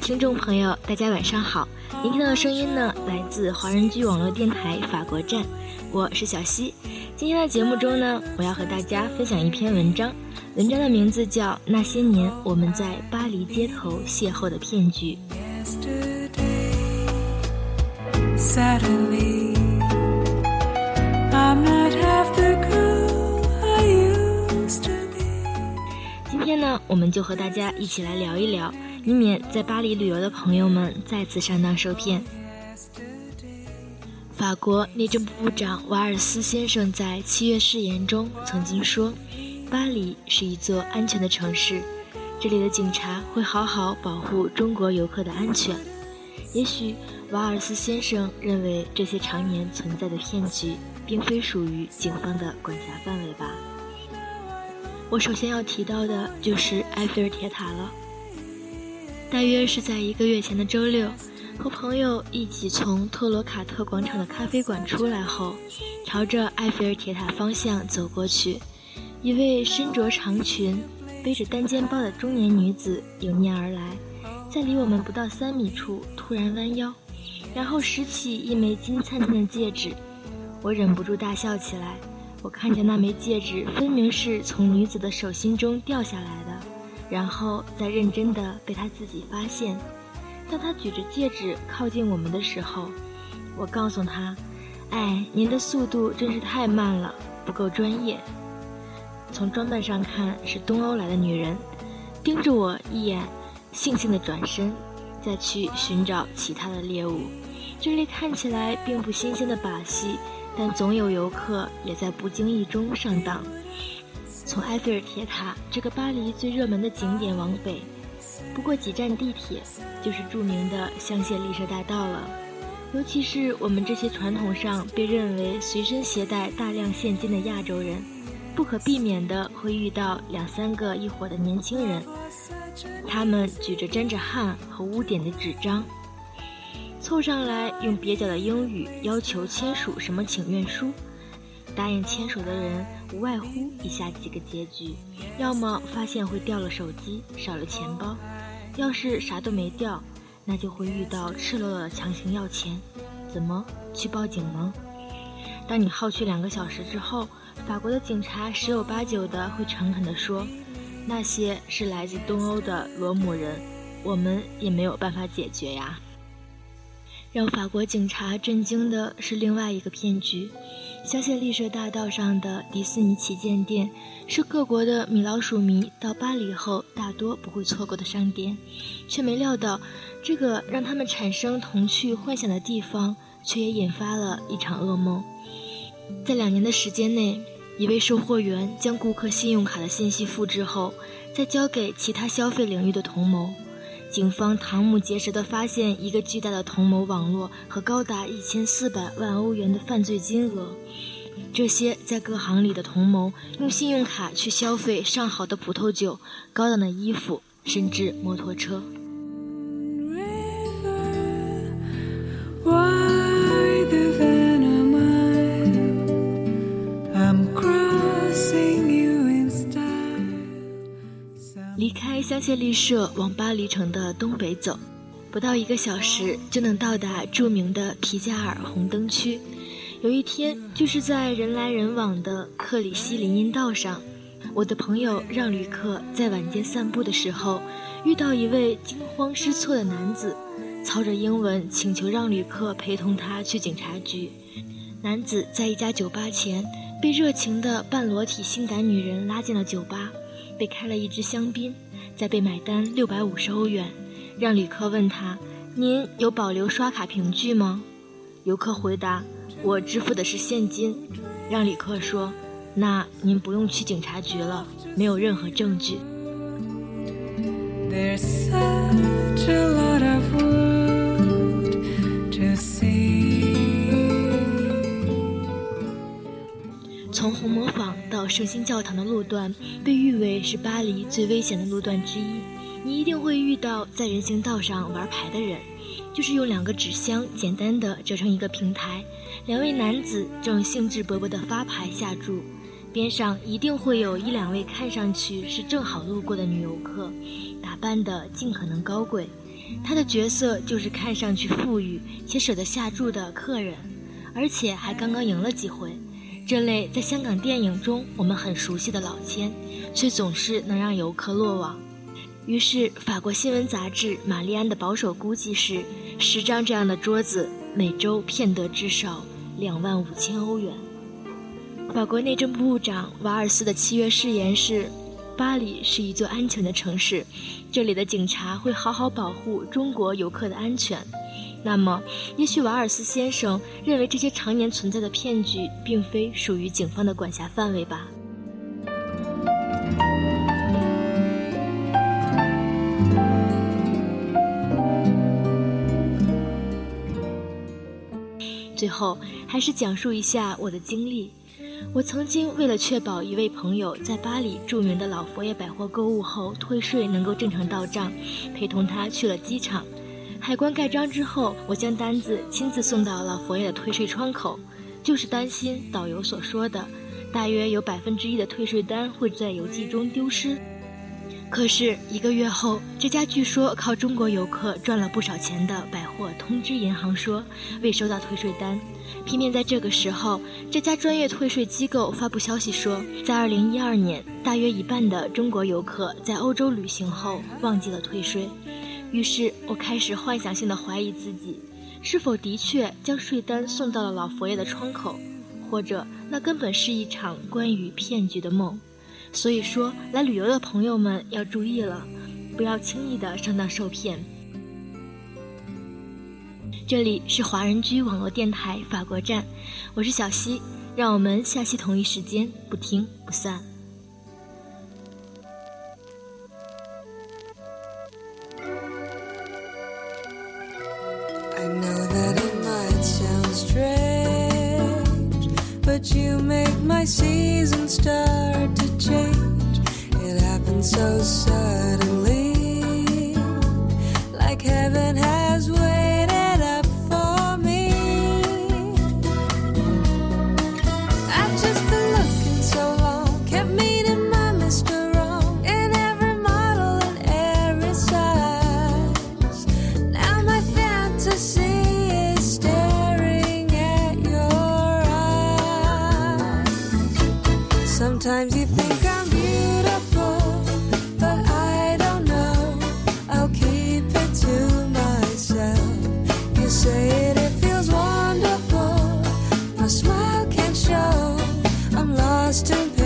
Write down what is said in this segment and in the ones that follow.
听众朋友，大家晚上好！您听到的声音呢，来自华人居网络电台法国站，我是小溪。今天的节目中呢，我要和大家分享一篇文章，文章的名字叫《那些年我们在巴黎街头邂逅的骗局》。今天呢，我们就和大家一起来聊一聊。以免在巴黎旅游的朋友们再次上当受骗。法国内政部部长瓦尔斯先生在七月誓言中曾经说：“巴黎是一座安全的城市，这里的警察会好好保护中国游客的安全。”也许瓦尔斯先生认为这些常年存在的骗局，并非属于警方的管辖范围吧。我首先要提到的就是埃菲尔铁塔了。大约是在一个月前的周六，和朋友一起从特罗卡特广场的咖啡馆出来后，朝着埃菲尔铁塔方向走过去。一位身着长裙、背着单肩包的中年女子迎面而来，在离我们不到三米处突然弯腰，然后拾起一枚金灿灿的戒指。我忍不住大笑起来。我看见那枚戒指分明是从女子的手心中掉下来的。然后再认真的被他自己发现。当他举着戒指靠近我们的时候，我告诉他：“哎，您的速度真是太慢了，不够专业。”从装扮上看是东欧来的女人，盯着我一眼，悻悻的转身，再去寻找其他的猎物。这类看起来并不新鲜的把戏，但总有游客也在不经意中上当。从埃菲尔铁塔这个巴黎最热门的景点往北，不过几站地铁，就是著名的香榭丽舍大道了。尤其是我们这些传统上被认为随身携带大量现金的亚洲人，不可避免的会遇到两三个一伙的年轻人，他们举着沾着汗和污点的纸张，凑上来用蹩脚的英语要求签署什么请愿书。答应牵手的人无外乎以下几个结局：要么发现会掉了手机、少了钱包；要是啥都没掉，那就会遇到赤裸裸的强行要钱。怎么去报警吗？当你耗去两个小时之后，法国的警察十有八九的会诚恳地说：“那些是来自东欧的罗姆人，我们也没有办法解决呀。”让法国警察震惊的是另外一个骗局。香榭丽舍大道上的迪士尼旗舰店，是各国的米老鼠迷到巴黎后大多不会错过的商店，却没料到，这个让他们产生童趣幻想的地方，却也引发了一场噩梦。在两年的时间内，一位售货员将顾客信用卡的信息复制后，再交给其他消费领域的同谋。警方瞠目结舌地发现，一个巨大的同谋网络和高达一千四百万欧元的犯罪金额。这些在各行里的同谋用信用卡去消费上好的葡萄酒、高档的衣服，甚至摩托车。离开香榭丽舍，往巴黎城的东北走，不到一个小时就能到达著名的皮加尔红灯区。有一天，就是在人来人往的克里希林荫道上，我的朋友让旅客在晚间散步的时候，遇到一位惊慌失措的男子，操着英文请求让旅客陪同他去警察局。男子在一家酒吧前，被热情的半裸体性感女人拉进了酒吧。被开了一支香槟，再被买单六百五十欧元，让旅客问他：“您有保留刷卡凭据吗？”游客回答：“我支付的是现金。”让旅客说：“那您不用去警察局了，没有任何证据。” see。到圣心教堂的路段被誉为是巴黎最危险的路段之一。你一定会遇到在人行道上玩牌的人，就是用两个纸箱简单的折成一个平台，两位男子正兴致勃勃地发牌下注，边上一定会有一两位看上去是正好路过的女游客，打扮得尽可能高贵，他的角色就是看上去富裕且舍得下注的客人，而且还刚刚赢了几回。这类在香港电影中我们很熟悉的老千，却总是能让游客落网。于是，法国新闻杂志《玛丽安》的保守估计是，十张这样的桌子每周骗得至少两万五千欧元。法国内政部长瓦尔斯的七月誓言是。巴黎是一座安全的城市，这里的警察会好好保护中国游客的安全。那么，也许瓦尔斯先生认为这些常年存在的骗局并非属于警方的管辖范围吧？最后，还是讲述一下我的经历。我曾经为了确保一位朋友在巴黎著名的老佛爷百货购物后退税能够正常到账，陪同他去了机场。海关盖章之后，我将单子亲自送到老佛爷的退税窗口，就是担心导游所说的，大约有百分之一的退税单会在邮寄中丢失。可是一个月后，这家据说靠中国游客赚了不少钱的百货通知银行说未收到退税单。偏偏在这个时候，这家专业退税机构发布消息说，在2012年，大约一半的中国游客在欧洲旅行后忘记了退税。于是我开始幻想性的怀疑自己，是否的确将税单送到了老佛爷的窗口，或者那根本是一场关于骗局的梦。所以说，来旅游的朋友们要注意了，不要轻易的上当受骗。这里是华人居网络电台法国站，我是小溪，让我们下期同一时间不听不散。but you make my season start to change. It happened so suddenly. costume.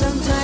sometimes.